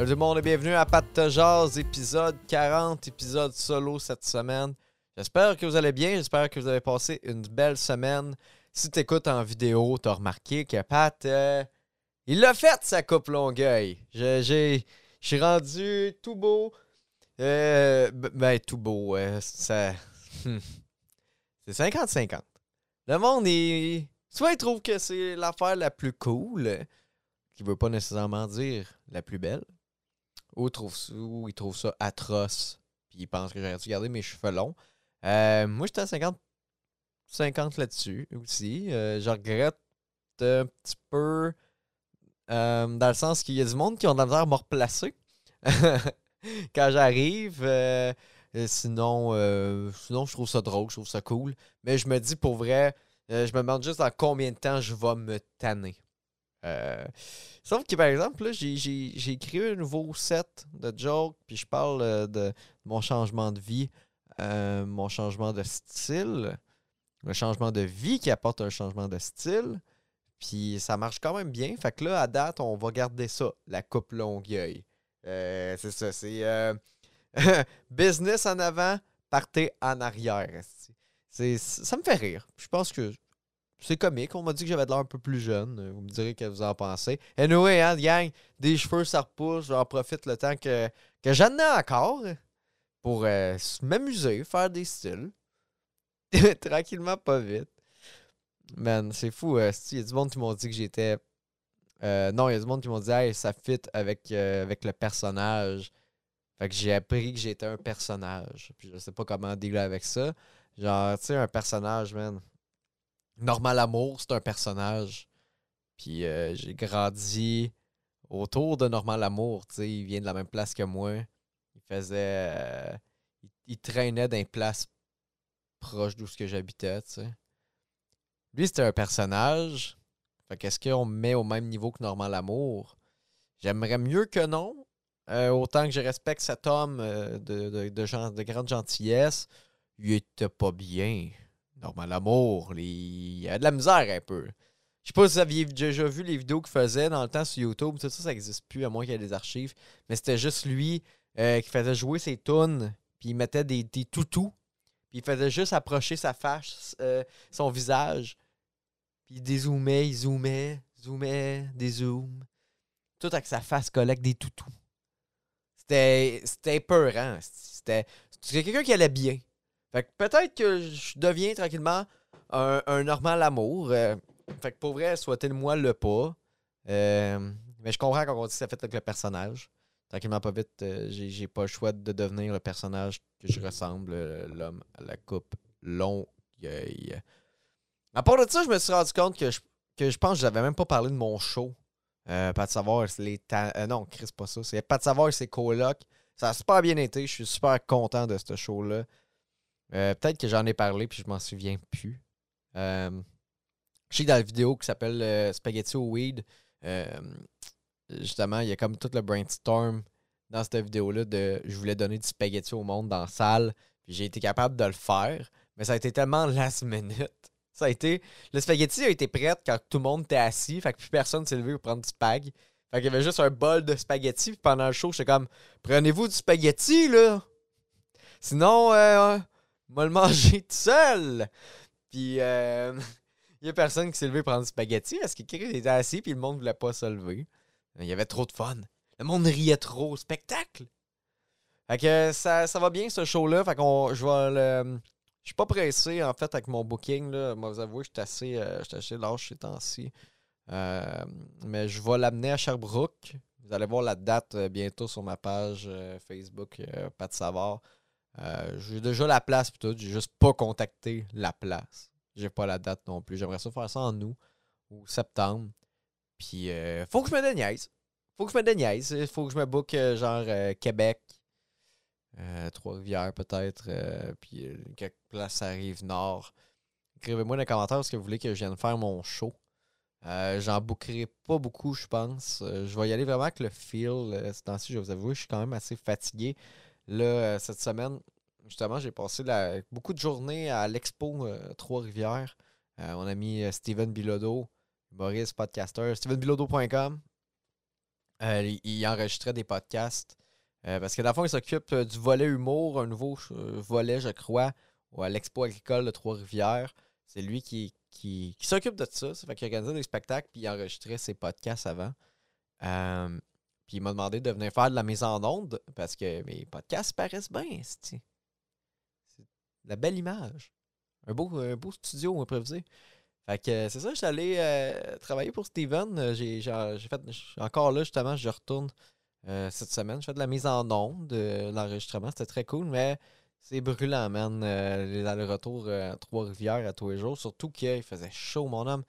Salut tout le monde et bienvenue à Pat Jazz, épisode 40, épisode solo cette semaine. J'espère que vous allez bien, j'espère que vous avez passé une belle semaine. Si tu écoutes en vidéo, tu as remarqué que Pat, euh, il l'a fait sa coupe Longueuil. Je suis rendu tout beau. Euh, ben, tout beau. euh, ça... hmm. C'est 50-50. Le monde, il... soit il trouve que c'est l'affaire la plus cool, euh, qui veut pas nécessairement dire la plus belle, ou il trouve, ça- ou il trouve ça atroce, puis il pense que j'aurais dû garder mes cheveux longs. Euh, moi, j'étais à 50, 50 là-dessus aussi. Euh, je regrette un petit peu, euh, dans le sens qu'il y a du monde qui ont de la misère à me replacer quand j'arrive. sinon, sinon, je trouve ça drôle, je trouve ça cool. Mais je me dis pour vrai, je me demande juste dans combien de temps je vais me tanner. Euh, sauf que par exemple, là, j'ai, j'ai- écrit un nouveau set de jokes, puis je parle euh, de mon changement de vie, euh, mon changement de style, le changement de vie qui apporte un changement de style. Puis ça marche quand même bien. Fait que là, à date, on va garder ça, la coupe Longueuil. C'est ça, c'est business en avant, partez en arrière. ça me fait rire. Je pense que c'est comique. On m'a dit que j'avais l'air un peu plus jeune. Euh, Vous me direz que vous en pensez. Anyway, hein, gang, des cheveux, ça repousse. J'en profite le temps que, que j'en ai encore pour euh, m'amuser, faire des styles. Tranquillement, pas vite. Man, c'est fou. euh, Il y a du monde qui m'ont dit que j'étais. euh, non, il y a du monde qui m'ont dit hey, ça fit avec, euh, avec le personnage. Fait que j'ai appris que j'étais un personnage. Puis je sais pas comment dealer avec ça. Genre, tu sais, un personnage, man. Normal Amour, c'est un personnage. Puis euh, j'ai grandi autour de Normal Amour. Il vient de la même place que moi. Il faisait. euh, il, traînait dans des places proches d'où ce que j'habitais. Lui, c'était un personnage. Fait qu'est-ce qu'on me met au même niveau que Normal Amour? J'aimerais mieux que non. Euh, autant que je respecte cet homme de, de grande gentillesse, il était pas bien. Normal Amour, les- il a de la misère un peu. Je sais pas si vous aviez déjà vu les vidéos qu'il faisait dans le temps sur YouTube. Tout ça, ça n'existe plus, à moins qu'il y ait des archives. Mais c'était juste lui euh, qui faisait jouer ses tunes, puis il mettait des, des toutous, puis il faisait juste approcher sa face, euh, son visage, puis il dézoomait, il zoomait, zoomait, dézoom. Tout avec sa face collée avec des toutous. C'était. C'était c'était quelqu'un qui allait bien. Fait que peut-être que je deviens tranquillement un, normal amour. euh, fait que pour vrai, souhaitez-moi le pas. Euh, mais je comprends quand on dit que ça fait avec le personnage. Tranquillement, pas vite, euh, j'ai pas le choix de devenir le personnage que je ressemble, l'homme à la coupe longueuil. À part de ça, je me suis rendu compte que je, que je pense j'avais même pas parlé de mon show. Pas de savoir, les ta- euh, non, Chris, pas ça. C'est pas de savoir, c'est coloc. Ça a super bien été. Je suis super content de ce show-là. Euh, Peut-être que j'en ai parlé puis je m'en souviens plus. Euh, je sais que dans la vidéo qui s'appelle euh, Spaghetti au Weed, euh, justement, il y a comme tout le brainstorm dans cette vidéo-là de je voulais donner du spaghetti au monde dans la salle. Puis j'ai été capable de le faire. Mais ça a été tellement last minute. Ça a été. Le spaghetti a été prêt quand tout le monde était assis. Fait que plus personne s'est levé pour prendre du spag. Fait qu'il y avait juste un bol de spaghetti. Puis pendant le show, j'étais comme Prenez-vous du spaghetti, là? Sinon, euh, moi le manger tout seul. Puis euh, il y a personne qui s'est levé prendre du spaghetti parce qu'il était assis. Puis le monde voulait pas se lever. Il y avait trop de fun. Le monde riait trop au spectacle. Fait que ça, ça va bien ce show-là. Fait qu'on je vais le. Je suis pas pressé en fait avec mon booking. Là. Moi, vous avouez, je suis assez, euh, assez lâche ces temps-ci. Euh, mais je vais l'amener à Sherbrooke. Vous allez voir la date euh, bientôt sur ma page euh, Facebook, euh, Pat Savard. Euh, j'ai déjà la place pis tout. J'ai juste pas contacté la place. J'ai pas la date non plus. J'aimerais ça faire ça en août ou septembre. Puis euh, faut que je me déniaise. Faut que je me déniaise. Faut que je me book euh, genre Québec, Trois-Rivières peut-être, puis quelques places à Rive-Nord. Écrivez-moi dans les commentaires ce que vous voulez que je vienne faire mon show. J'en bookerai pas beaucoup, je pense. Je vais y aller vraiment avec le feel. Euh, ce je vous avouer, je suis quand même assez fatigué. Là, euh, cette semaine, justement, j'ai passé beaucoup de journées à l'expo euh, Trois-Rivières. Euh, mon ami euh, Steven Bilodeau, humoriste, podcaster, stevenbilodeau.com. Il, enregistrait des podcasts. parce que dans le fond, il s'occupe du volet humour, un nouveau volet, je crois, à l'Expo agricole de Trois-Rivières. C'est lui qui, qui, s'occupe de ça. Ça fait qu'il organisait des spectacles puis il enregistrait ses podcasts avant. Puis il m'a demandé de venir faire de la mise en onde parce que mes podcasts paraissent bien. C'est la belle image. Un beau, un beau studio improvisé. Fait que c'est ça, je suis allé euh, travailler pour Steven. Euh, j'ai fait encore là, justement, je retourne euh, cette semaine. Je fais de la mise en onde, de l'enregistrement. C'était très cool, mais c'est brûlant, man. les allers-retours à Trois-Rivières à tous les jours. Surtout qu'il faisait chaud, mon homme.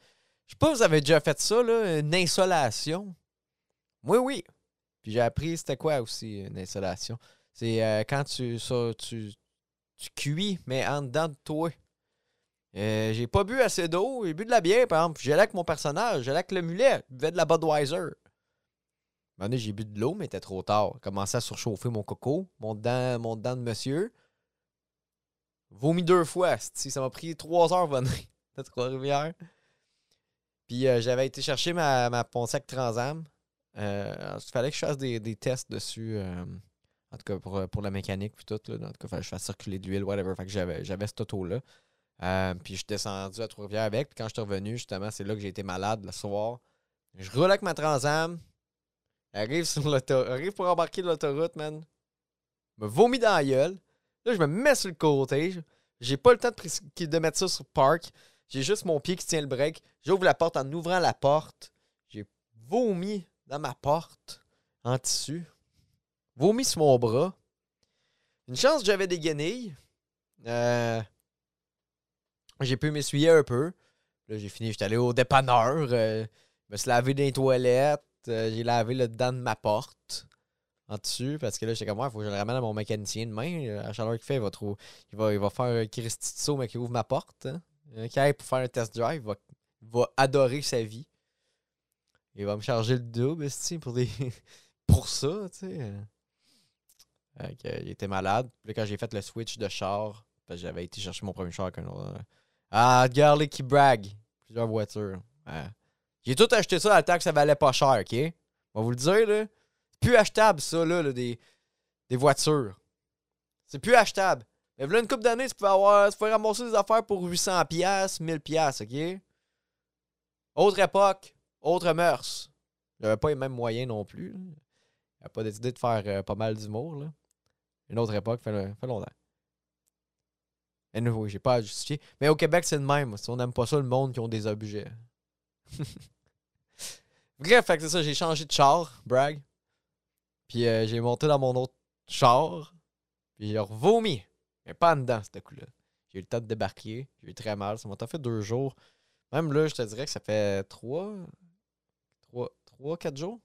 Je sais pas, vous avez déjà fait ça, là, une insolation. Oui, oui. Puis j'ai appris c'était quoi aussi une insolation? C'est quand tu, tu, cuis, mais en dedans de toi. Euh, j'ai pas bu assez d'eau, j'ai bu de la bière, par exemple. J'allais avec mon personnage, j'allais avec le mulet, je buvais de la Budweiser. Un moment j'ai bu de l'eau, mais c'était trop tard. Commencé à surchauffer mon coco, mon dent, mon de monsieur. Vomi deux fois, ça m'a pris trois heures venir de Trois-Rivières. Puis euh, j'avais été chercher ma, ma Pontiac Transam. Euh, il fallait que je fasse des, tests dessus. en tout cas, pour, pour la mécanique, puis tout. Là. En tout cas, je fasse circuler de l'huile, whatever. Fait que j'avais, j'avais cette auto-là. Euh, puis je suis descendu à Trois-Rivières avec. Puis quand je suis revenu, justement, c'est là que j'ai été malade le soir. Je roule avec ma Transam. Arrive, sur arrive pour embarquer de l'autoroute, man. Me vomis dans la gueule. Là, je me mets sur le côté. J'ai pas le temps de, de mettre ça sur park. J'ai juste mon pied qui tient le break. J'ouvre la porte en ouvrant la porte. J'ai vomi dans ma porte en tissu. Vomi sur mon bras. Une chance j'avais des guenilles. Euh, j'ai pu m'essuyer un peu. Là, j'ai fini, j'étais allé au dépanneur. Euh, je me suis lavé dans les toilettes. Euh, j'ai lavé le dedans de ma porte en dessus parce que là, j'étais comme moi, il faut que je le ramène à mon mécanicien demain. À la chaleur qu'il fait, il va, trop, il va, il va faire mais qui ouvre ma porte. Hein. Quand pour faire un test drive, il va, va adorer sa vie. Il va me charger le double, pour, des... pour ça, tu sais. il était malade. Puis quand j'ai fait le switch de char, j'avais été chercher mon premier char avec un autre. Ah, regardez qui brague. Plusieurs voitures. J'ai tout acheté ça à la que ça valait pas cher, OK? On va vous le dire, là. C'est plus achetable, ça, là, des, voitures. C'est plus achetable. Mais là, une couple d'années, tu peux avoir. Tu peux ramasser des affaires pour 800$, 1000$, OK? Autre époque, autre mœurs. J'avais pas les mêmes moyens non plus. J'avais pas décidé de faire euh, pas mal d'humour. Une autre époque, fait, fait longtemps. Et nouveau, j'ai pas à justifier. Mais au Québec, c'est le même. Si on n'aime pas ça, le monde qui ont des objets. Bref, c'est ça, j'ai changé de char, brag. Puis euh, j'ai monté dans mon autre char. Puis j'ai vomi. Mais pas en dedans, ce coup-là. J'ai eu le temps de débarquer. J'ai eu très mal. Ça m'a fait deux jours. Même là, je te dirais que ça fait trois, trois, trois quatre jours.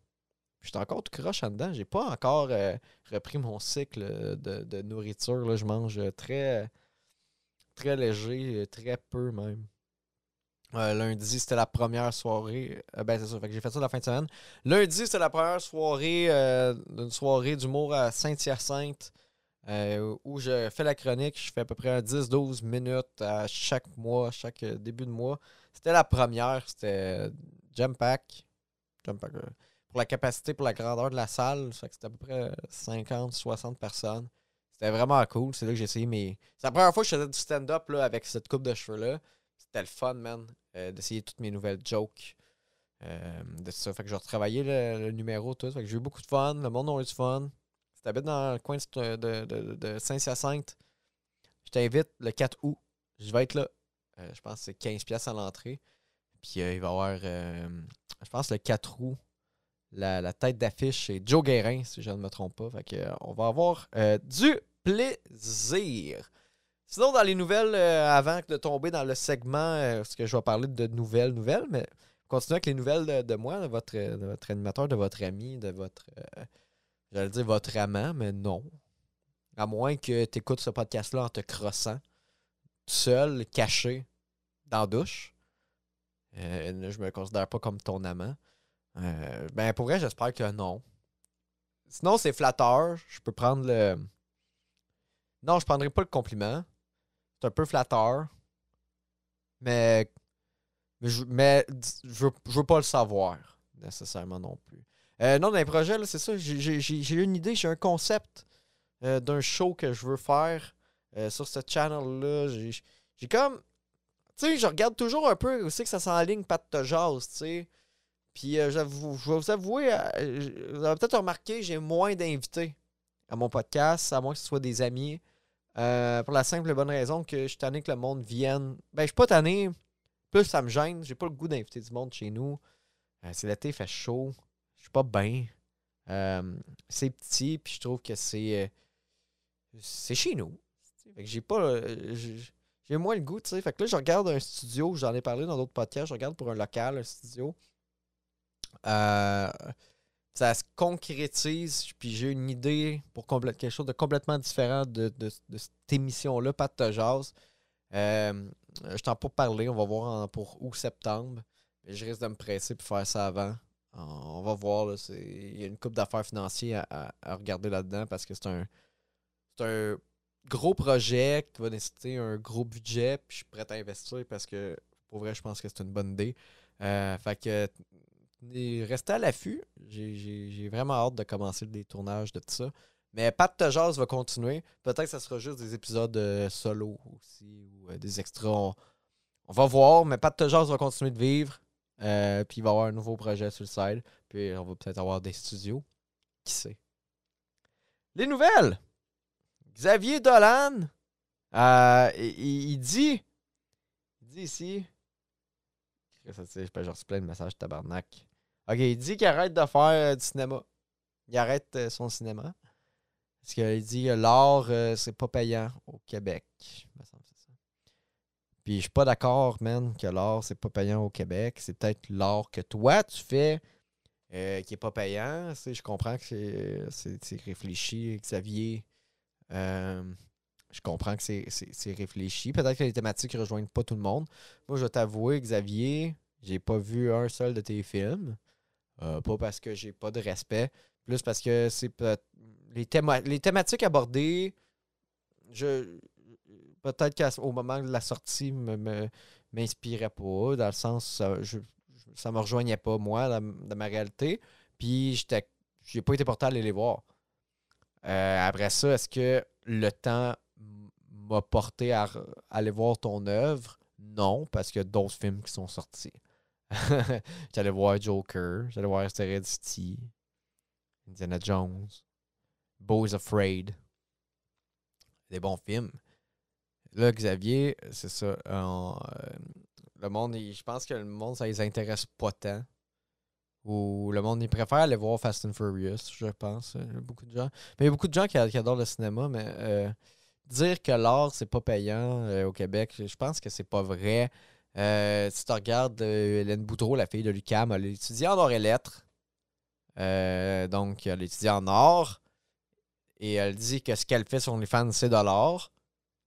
Puis j'étais encore tout croche en dedans. J'ai pas encore euh, repris mon cycle de, de nourriture. Là. Je mange très très léger, euh, très peu même. Euh, lundi, c'était la première soirée. Euh, ben, c'est ça, fait que j'ai fait ça la fin de semaine. Lundi, c'était la première soirée d'une soirée d'humour à Saint-Hyacinthe où je fais la chronique. Je fais à peu près 10-12 minutes à chaque mois, chaque début de mois. C'était la première, c'était Jump Pack. Pack pour la capacité, pour la grandeur de la salle, c'était à peu près 50-60 personnes. C'était vraiment cool. C'est là que j'ai essayé mes. C'est la première fois que je faisais du stand-up avec cette coupe de cheveux-là. C'était le fun, man, euh, d'essayer toutes mes nouvelles jokes. Euh, de ça. Fait que j'ai retravaillé le, numéro, tout. Fait que j'ai eu beaucoup de fun. Le monde a eu du fun. Si t'habites dans le coin de, de, Saint-Hyacinthe, je t'invite le 4 août. Je vais être là. Euh, je pense que c'est 15$ à l'entrée. Puis il va y avoir, je pense, le 4 août, la, tête d'affiche, c'est Joe Guérin, si je ne me trompe pas. Fait euh, on va avoir euh, du plaisir. Sinon, dans les nouvelles, euh, avant de tomber dans le segment, parce que je vais parler de nouvelles nouvelles, mais continuez avec les nouvelles de, moi, de votre, votre, animateur, de votre ami, de votre. J'allais dire votre amant, mais non. À moins que tu écoutes ce podcast-là en te crossant, seul, caché, dans la douche. Je me considère pas comme ton amant. Euh, ben, pour vrai, j'espère que non. Sinon, c'est flatteur. Je peux prendre le. Non, je prendrai pas le compliment. C'est un peu flatteur. Mais. Mais je, mais je, veux, pas le savoir, nécessairement non plus. Euh, non, dans les projets, c'est ça. J'ai- une idée, j'ai un concept euh, d'un show que je veux faire euh, sur ce channel-là. J'ai comme. Tu sais, je regarde toujours un peu aussi que ça s'enligne pas de jazz, tu sais. Puis euh, je vais vous avouer, euh, vous avez peut-être remarqué, j'ai moins d'invités à mon podcast, à moins que ce soit des amis. Euh, pour la simple et bonne raison que je suis tanné que le monde vienne. Ben, je suis pas tanné. Plus ça me gêne. J'ai pas le goût d'inviter du monde chez nous. C'est l'été, il fait chaud. Je suis pas bien. C'est petit, puis je trouve que c'est. c'est chez nous. Fait que j'ai pas. J'ai- moins le goût, tu sais. Fait que là, je regarde un studio, j'en ai parlé dans d'autres podcasts, je regarde pour un local, un studio. Euh, ça se concrétise, puis j'ai une idée pour quelque chose de complètement différent de, de- cette émission-là, pas de jazz. Euh, je t'en pas parler, on va voir pour août-septembre. Mais je risque de me presser pour faire ça avant. On va voir, il y a une coupe d'affaires financières à, à- regarder là-dedans parce que c'est un, c'est un gros projet qui va nécessiter un gros budget, puis je suis prêt à investir parce que pour vrai, je pense que c'est une bonne idée. Euh, fait que restez à l'affût. J'ai- vraiment hâte de commencer les tournages de tout ça. Mais Pat de Jazz va continuer. Peut-être que ça sera juste des épisodes euh, solo aussi ou euh, des extras. On, va voir, mais Pat de Jazz va continuer de vivre. Puis il va avoir un nouveau projet sur le side. Puis on va peut-être avoir des studios. Qui sait? Les nouvelles! Xavier Dolan, euh, il, dit, il dit ici, je reçois plein de messages tabarnak. Ok, il dit qu'il arrête de faire euh, du cinéma. Il arrête euh, son cinéma. Parce qu'il dit que l'art, c'est pas payant au Québec. Puis je suis pas d'accord, man, que l'art, c'est pas payant au Québec. C'est peut-être l'art que toi, tu fais qui est pas payant. Je comprends que c'est réfléchi, Xavier. Euh, je comprends que c'est- réfléchi. Peut-être que les thématiques ne rejoignent pas tout le monde. Moi, je vais t'avouer, Xavier, j'ai pas vu un seul de tes films. Euh, pas parce que j'ai pas de respect, plus parce que c'est les, théma- les thématiques abordées, je peut-être qu'au moment de la sortie me, m'inspirait pas, dans le sens ça, je, ça me rejoignait pas moi dans, dans ma réalité. Puis j'étais j'ai pas été porté à aller les voir. Euh, après ça, est-ce que le temps m'a porté à, aller voir ton œuvre? Non, parce qu'il y a d'autres films qui sont sortis. J'allais voir Joker, j'allais voir Heredity, Indiana Jones, Boys Afraid. Des bons films. Là, Xavier, c'est ça. euh, le monde, je pense que le monde, ça les intéresse pas tant. Ou le monde, il préfère aller voir Fast and Furious, je pense. euh, Beaucoup de gens. Mais il y a beaucoup de gens qui, adorent le cinéma, mais euh, dire que l'art, c'est pas payant euh, au Québec, je pense que c'est pas vrai. Euh, si tu regardes Hélène Boudreau, la fille de Lucam, elle a étudié en or et lettres. Donc, elle étudie en or. Et elle dit que ce qu'elle fait sur OnlyFans, c'est de l'or.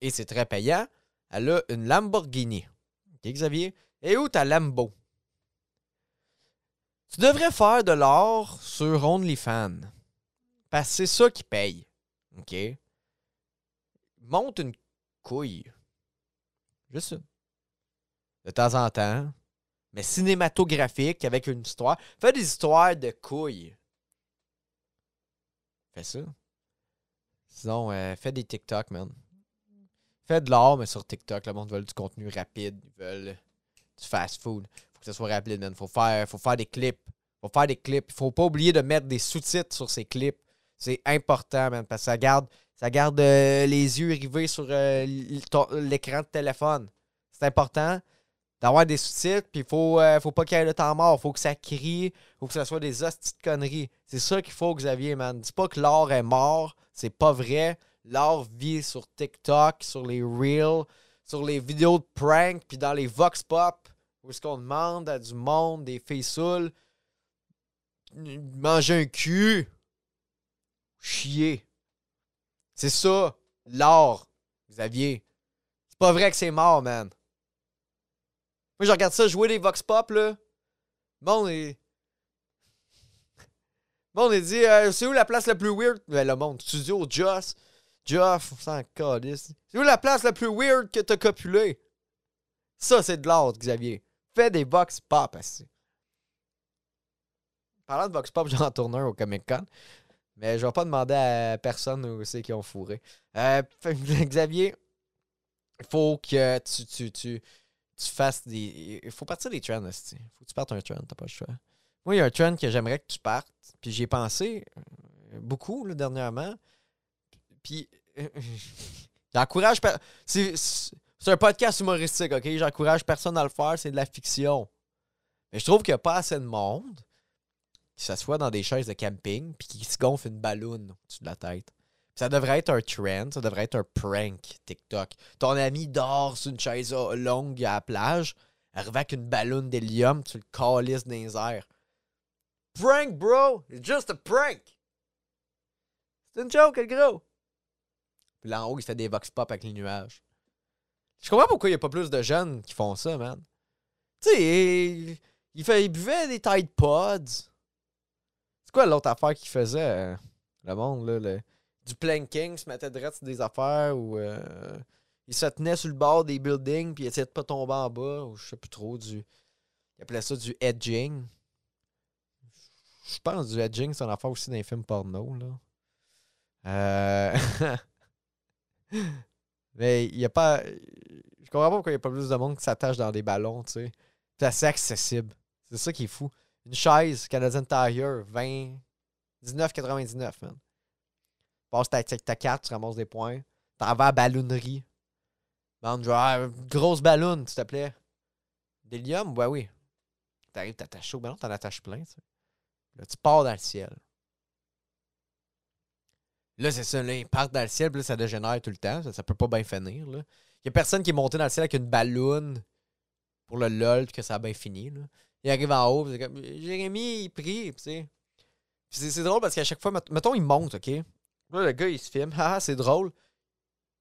Et c'est très payant. Elle a une Lamborghini. OK, Xavier? Et où ta Lambo? Tu devrais faire de l'or sur OnlyFans. Parce que c'est ça qui paye. OK? Monte une couille. Juste une. De temps en temps. Mais cinématographique avec une histoire. Fais des histoires de couilles. Fais ça. Sinon, euh, fais des TikTok, man. Fais de l'art, mais sur TikTok. Le monde veut du contenu rapide. Ils veulent du fast food. Que ça soit rapide, man. Faut faire, faut faire des clips. Faut faire des clips. Faut pas oublier de mettre des sous-titres sur ces clips. C'est important, man, parce que ça garde, ça garde euh, les yeux rivés sur euh, l'écran de téléphone. C'est important d'avoir des sous-titres, puis faut, euh, faut pas qu'il y ait le temps mort. Faut que ça crie. Faut que ça soit des hosties de conneries. C'est ça qu'il faut, Xavier, man. Dis pas que l'art est mort. C'est pas vrai. L'art vit sur TikTok, sur les Reels, sur les vidéos de prank, puis dans les Vox Pop, où est-ce qu'on demande à du monde, des filles saoules, manger un cul, chier. C'est ça, l'art, Xavier. C'est pas vrai que c'est mort, man. Moi, je regarde ça jouer des Vox Pop, là. Bon, et. Bon, on est dit, euh, c'est où la place la plus weird? Ben, le monde, studio, Joss. Joff, on s'en. C'est où la place la plus weird que t'as copulé? Ça, c'est de l'art, Xavier. Fais des Vox Pop, assis. parlant de Vox Pop, j'en tourne un au Comic Con. Mais je vais pas demander à personne où c'est qui ont fourré. Euh, Xavier, il faut que tu, tu, tu, fasses des. Il faut partir des trends, esti. faut que tu partes un trend, t'as pas le choix. Moi, il y a un trend que j'aimerais que tu partes. Puis j'y ai pensé euh, beaucoup là, dernièrement. Puis j'encourage. per- C'est c'est un podcast humoristique, ok? J'encourage personne à le faire, c'est de la fiction. Mais je trouve qu'il n'y a pas assez de monde qui s'assoit dans des chaises de camping puis qui se gonfle une balloune au-dessus de la tête. Ça devrait être un trend, ça devrait être un prank TikTok. Ton ami dort sur une chaise longue à la plage, arrive avec une balloune d'hélium, tu le calisses dans les airs. Prank, bro! It's just a prank! C'est une joke, le gros! Puis là en haut, il fait des vox pop avec les nuages. Je comprends pourquoi il n'y a pas plus de jeunes qui font ça, man. Tu sais, il, il buvait des Tide Pods. C'est quoi l'autre affaire qu'il faisait, euh, le monde, là? le- du planking, se mettait direct sur des affaires ou euh, il se tenait sur le bord des buildings puis il essayait de pas tomber en bas ou je sais plus trop du. Il appelait ça du edging. Je pense du edging, c'est une affaire aussi dans les films porno, là. Euh... Mais il y a pas. Je comprends pas pourquoi il n'y a pas plus de monde qui s'attache dans des ballons, tu sais. C'est assez accessible. C'est ça qui est fou. Une chaise Canadian Tire, 20. 19,99, man. Passe ta, ta, carte, tu ramasses des points. T'en vas à ballonnerie. Genre, ah, grosse ballonne, s'il te plaît. D'hélium? Ouais, oui. T'arrives, t'attaches au ballon, t'en attaches plein, tu sais. Là, tu pars dans le ciel. Là, c'est ça, là, ils partent dans le ciel, puis là, ça dégénère tout le temps. Ça, ça peut pas bien finir. Il y a personne qui est monté dans le ciel avec une balloune pour le lol, puis que ça a bien fini, là. Il arrive en haut, c'est comme, Jérémy, il prie, tu sais. C'est drôle parce qu'à chaque fois, met- mettons, il monte, OK? Là, le gars, il se filme. Ah, c'est drôle.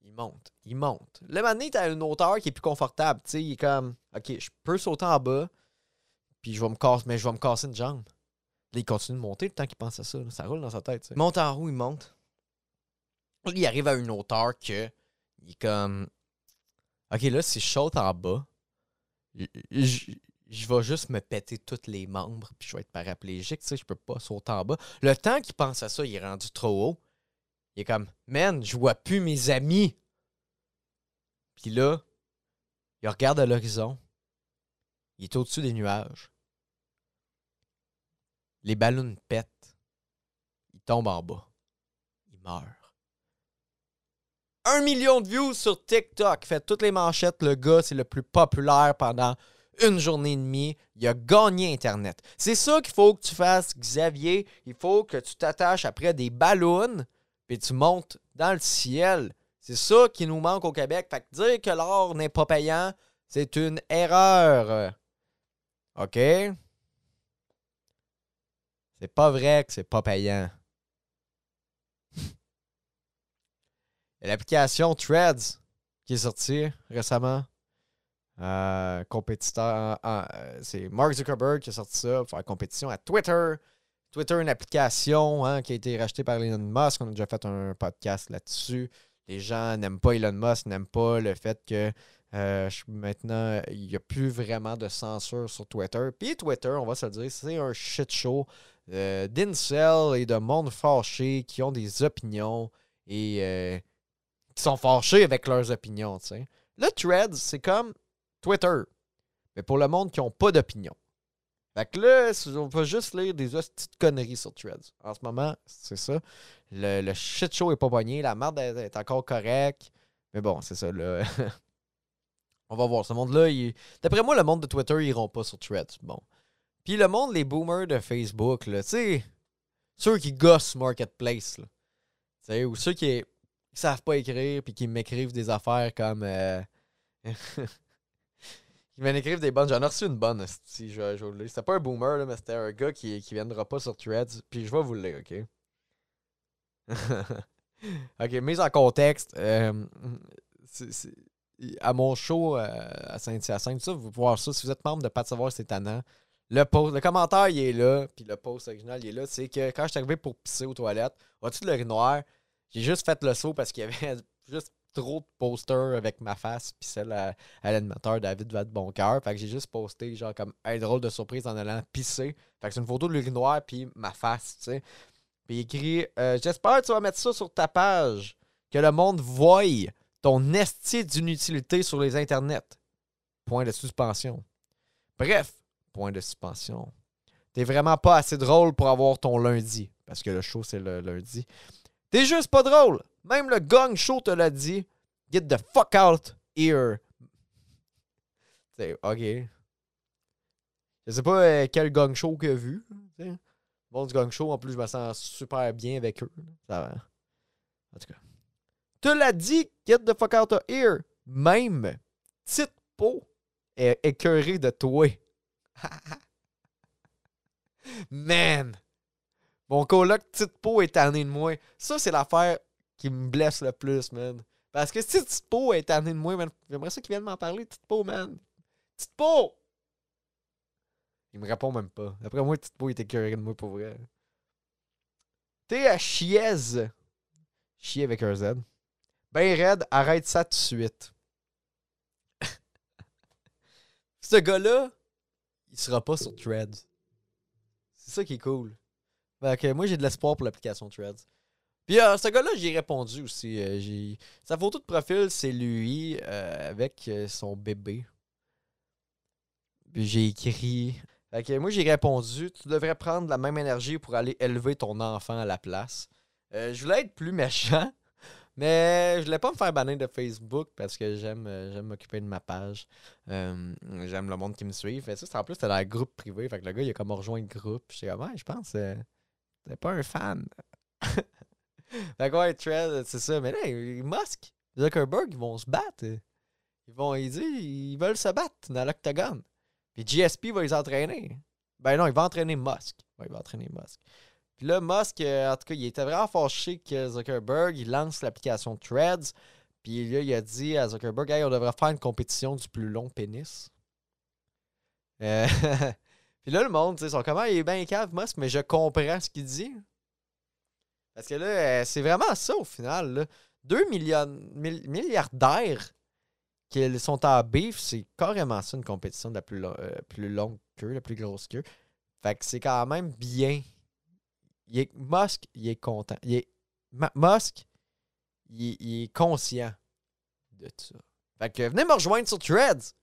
Il monte. Il monte. Là, maintenant, t'as une hauteur qui est plus confortable. Tu sais, il est comme, OK, je peux sauter en bas, puis je vais me casser, mais je vais me casser une jambe. Là, il continue de monter le temps qu'il pense à ça. Ça roule dans sa tête, tu sais. Il monte en roue, il monte. Il arrive à une hauteur que, il est comme, OK, là, si je saute en bas, je vais juste me péter tous les membres, puis je vais être paraplégique, tu sais, je peux pas sauter en bas. Le temps qu'il pense à ça, il est rendu trop haut. Il est comme, man, je vois plus mes amis. Puis là, il regarde à l'horizon. Il est au-dessus des nuages. Les ballons pètent. Il tombe en bas. Il meurt. Un million de views sur TikTok. Fait toutes les manchettes. Le gars, c'est le plus populaire pendant une journée et demie. Il a gagné Internet. C'est ça qu'il faut que tu fasses, Xavier. Il faut que tu t'attaches après des ballons puis tu montes dans le ciel. C'est ça qui nous manque au Québec. Fait que dire que l'or n'est pas payant, c'est une erreur. OK? C'est pas vrai que c'est pas payant. Il y a L'application Threads qui est sortie récemment. Euh, compétiteur. euh, c'est Mark Zuckerberg qui a sorti ça pour faire compétition à Twitter. Twitter, une application hein, qui a été rachetée par Elon Musk. On a déjà fait un podcast là-dessus. Les gens n'aiment pas Elon Musk, n'aiment pas le fait que euh, maintenant, il n'y a plus vraiment de censure sur Twitter. Puis Twitter, on va se le dire, c'est un shit show euh, d'incel et de monde fâché qui ont des opinions et qui sont fâchés avec leurs opinions. tu sais. Le Threads, c'est comme Twitter, mais pour le monde qui n'a pas d'opinion. Fait que là, on peut juste lire des petites conneries sur Threads. En ce moment, c'est ça. Le, shit show est pas pogné. La merde est, encore correcte. Mais bon, c'est ça. Là. on va voir. Ce monde-là, d'après moi, le monde de Twitter, ils iront pas sur Threads. Bon. Puis le monde, les boomers de Facebook, là, tu sais, ceux qui gossent Marketplace, là. Tu sais, ou ceux qui savent pas écrire puis qui m'écrivent des affaires comme. euh, Ils m'écrivent des bonnes. J'en ai reçu une bonne, si je, je. C'était pas un boomer, là, mais c'était un gars qui, qui viendra pas sur Threads. Puis je vais vous le lire, ok? ok, mise en contexte. euh, à mon show euh, à Saint-Hyacinthe, vous pouvez voir ça. Si vous êtes membre de Pas de savoir, c'est tannant. Le, post, le commentaire, il est là. Puis le post original, il est là. C'est que quand je suis arrivé pour pisser aux toilettes, au-dessus de l'urinoir, j'ai juste fait le saut parce qu'il y avait juste trop de posters avec ma face puis celle à, l'animateur David Vadeboncoeur. Fait que j'ai juste posté genre comme un drôle de surprise en allant pisser. Fait que c'est une photo de l'urinoir puis ma face, tu sais. Puis il écrit euh, J'espère que tu vas mettre ça sur ta page, que le monde voie ton esti d'inutilité sur les internets. Point de suspension. Bref, point de suspension. T'es vraiment pas assez drôle pour avoir ton lundi. Parce que le show, c'est le lundi. T'es juste pas drôle. Même le gang show te l'a dit. Get the fuck out here. C'est OK. Je sais pas euh, quel gang show a vu. t'sais. Bon, du gang show, en plus, je me sens super bien avec eux. Ça va. En tout cas. Te l'a dit, get the fuck out of here. Même petite peau est écœurée de toi. Man! Mon coloc petite peau est tanné de moi. Ça, c'est l'affaire qui me blesse le plus, man. Parce que si petite peau est tanné de moi, man, j'aimerais ça qu'il vienne m'en parler, petite peau, man. Petite peau! Il me répond même pas. Après moi, petite peau, il était écœuré de moi pour vrai. T'es à chiaise. Chier avec un Z. Ben raide, arrête ça tout de suite. Ce gars-là, il sera pas sur Threads. C'est ça qui est cool. Fait que moi, j'ai de l'espoir pour l'application Threads. Puis euh, ce gars-là, j'ai répondu aussi. euh. Sa photo de profil, c'est lui euh, avec son bébé. Puis j'ai écrit. Fait que moi, j'ai répondu Tu devrais prendre la même énergie pour aller élever ton enfant à la place. Je voulais être plus méchant, mais je voulais pas me faire bannir de Facebook parce que j'aime j'aime m'occuper de ma page. J'aime le monde qui me suit. Fait ça, c'est- en plus, c'était dans un groupe privé. Fait que le gars, il a comme rejoint le groupe. J'étais comme, ouais, je pense, pas un fan. fait que ouais, c'est ça. Mais là, Musk, Zuckerberg, ils vont se battre. Ils vont, ils disent, ils veulent se battre dans l'octogone. Puis GSP va les entraîner. Ben non, il va entraîner Musk. Ouais, il va entraîner Musk. Puis là, Musk, euh, en tout cas, il était vraiment fâché que Zuckerberg, il lance l'application Threads. Puis là, il a dit à Zuckerberg, hey, on devrait faire une compétition du plus long pénis. Euh, Puis là, le monde, tu sais, sont comment, il est bien cave, Musk, mais je comprends ce qu'il dit. Parce que là, euh, c'est vraiment ça au final. Là. Deux million- mil- milliardaires qui sont en beef, c'est carrément ça une compétition de la plus, euh, plus longue queue, la plus grosse queue. Fait que c'est quand même bien. Il est, Musk, il est content. Il est, Musk, il est conscient de ça. Fait que venez me rejoindre sur Threads.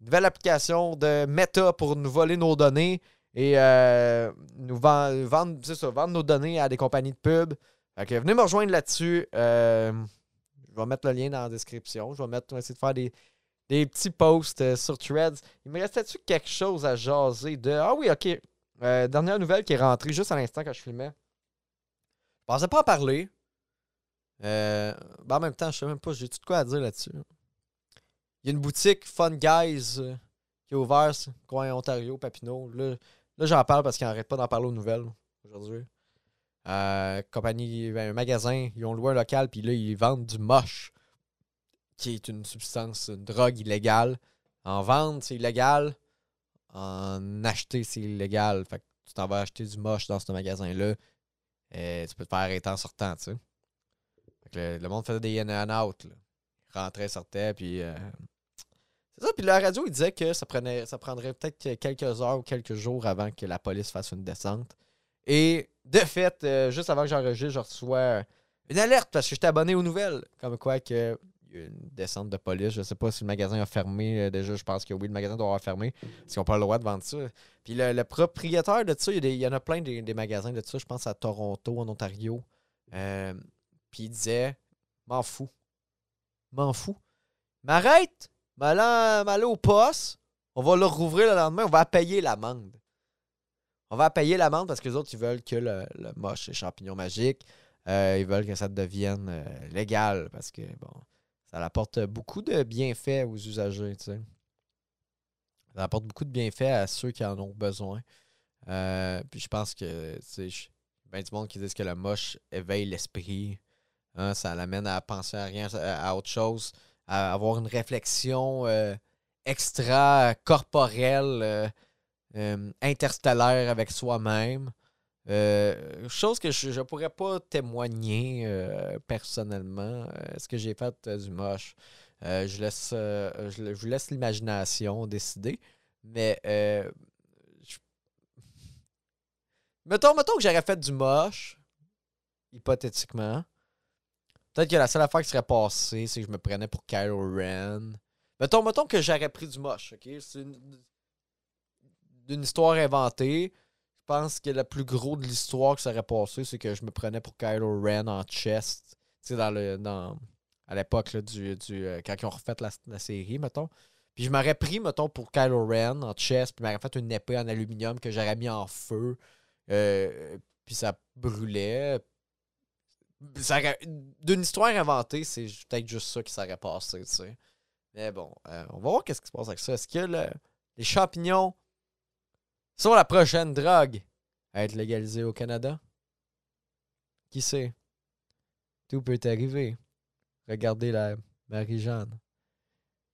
Nouvelle application de Meta pour nous voler nos données et euh, nous ven- vendre, ça, vendre nos données à des compagnies de pub. Venez me rejoindre là-dessus. Euh, je vais mettre le lien dans la description. Je vais mettre, essayer de faire des, petits posts euh, sur Threads. Il me restait-tu quelque chose à jaser de. Ah oui, ok. Dernière nouvelle qui est rentrée juste à l'instant quand je filmais. Je pensais pas en parler. Ben en même temps, je sais même pas, j'ai tout de quoi à dire là-dessus? Il y a une boutique Fun Guys euh, qui est ouverte, coin Ontario, Papineau. Là, là j'en parle parce qu'ils n'arrêtent pas d'en parler aux nouvelles aujourd'hui. Euh, compagnie, ben, un magasin, ils ont loué un local, puis là, ils vendent du moche, qui est une substance, une drogue illégale. En vendre, c'est illégal. En acheter, c'est illégal. Fait que tu t'en vas acheter du moche dans ce magasin-là. euh, tu peux te faire arrêter en sortant, tu sais. Le, monde faisait des in and out. Là. Ils rentraient, sortaient, puis. euh, C'est ça. Puis la radio, il disait que ça, prenait, ça prendrait peut-être quelques heures ou quelques jours avant que la police fasse une descente. Et de fait, euh, juste avant que j'enregistre, je reçois une alerte parce que j'étais abonné aux nouvelles. Comme quoi que une descente de police. Je sais pas si le magasin a fermé. euh, déjà, je pense que oui, le magasin doit avoir fermé. Parce qu'ils n'ont pas le droit de vendre ça. Puis le, propriétaire de ça, il y, il y en a plein des, des magasins de ça. Je pense à Toronto, en Ontario. Euh, puis il disait M'en fous. M'en fous. M'arrête. M'aller m'aller au poste. On va le rouvrir le lendemain. On va payer l'amende. On va payer l'amende parce que les autres, ils veulent que le, moche et champignon magique, euh, ils veulent que ça devienne euh, légal parce que, bon, ça apporte beaucoup de bienfaits aux usagers. Ça apporte beaucoup de bienfaits à ceux qui en ont besoin. Euh, puis je pense que, tu sais, ben du monde qui disent que le moche éveille l'esprit. Hein, ça l'amène à penser à rien, à autre chose, à avoir une réflexion euh, extra-corporelle, euh, euh, interstellaire avec soi-même. Chose que je ne pourrais pas témoigner personnellement. Est-ce que j'ai fait du moche? je, laisse, je, laisse l'imagination décider. Mais mettons, mettons que j'aurais fait du moche, hypothétiquement. Peut-être que la seule affaire qui serait passée, c'est que je me prenais pour Kylo Ren. Mettons, mettons que j'aurais pris du moche, ok? C'est une, histoire inventée. Je pense que le plus gros de l'histoire qui serait passé, c'est que je me prenais pour Kylo Ren en chest. Tu sais, dans le. Dans, à l'époque du, du euh, quand ils ont refait la, série, mettons. Puis je m'aurais pris, mettons, pour Kylo Ren en chest, puis m'aurais fait une épée en aluminium que j'aurais mis en feu. Euh, puis ça brûlait. D'une histoire inventée, c'est peut-être juste ça qui serait passé, tu sais. Mais bon, euh, on va voir qu'est-ce qui se passe avec ça. Est-ce que les champignons sont la prochaine drogue à être légalisée au Canada? Qui sait? Tout peut arriver. Regardez la Marie-Jeanne.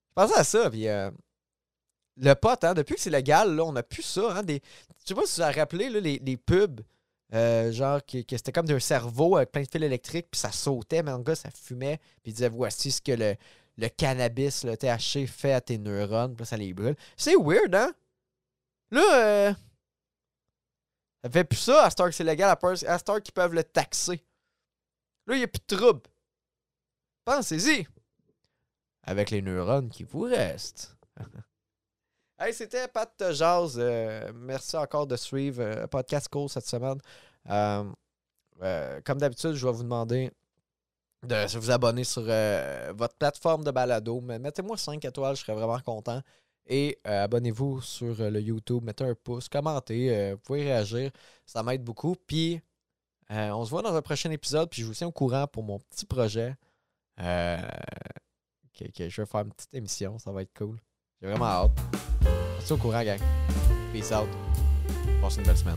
Je pensais à ça, puis euh, le pote, hein, depuis que c'est légal, là, on a plus ça. Hein, des, je sais pas si vous avez rappelé les pubs, euh, genre que, c'était comme d'un cerveau avec plein de fils électriques, puis ça sautait, mais en gars, ça fumait, puis il disait voici ce que le, le cannabis, le THC fait à tes neurones, puis ça les brûle. C'est weird, hein? Là, euh, ça fait plus ça à Star que c'est légal, à Star qu'ils peuvent le taxer. Là, il n'y a plus de trouble. Pensez-y. Avec les neurones qui vous restent. hey, c'était Pat Jazz. Euh, merci encore de suivre euh, Podcast Cool cette semaine. comme d'habitude, je vais vous demander de vous abonner sur euh, votre plateforme de balado. Mettez-moi 5 étoiles, je serais vraiment content. Et euh, abonnez-vous sur euh, le YouTube, mettez un pouce, commentez, vous pouvais réagir, ça m'aide beaucoup. Puis on se voit dans un prochain épisode, puis je vous tiens au courant pour mon petit projet. Que, je vais faire une petite émission, ça va être cool. J'ai vraiment hâte. Restez au courant, gang. Peace out. Passez une belle semaine.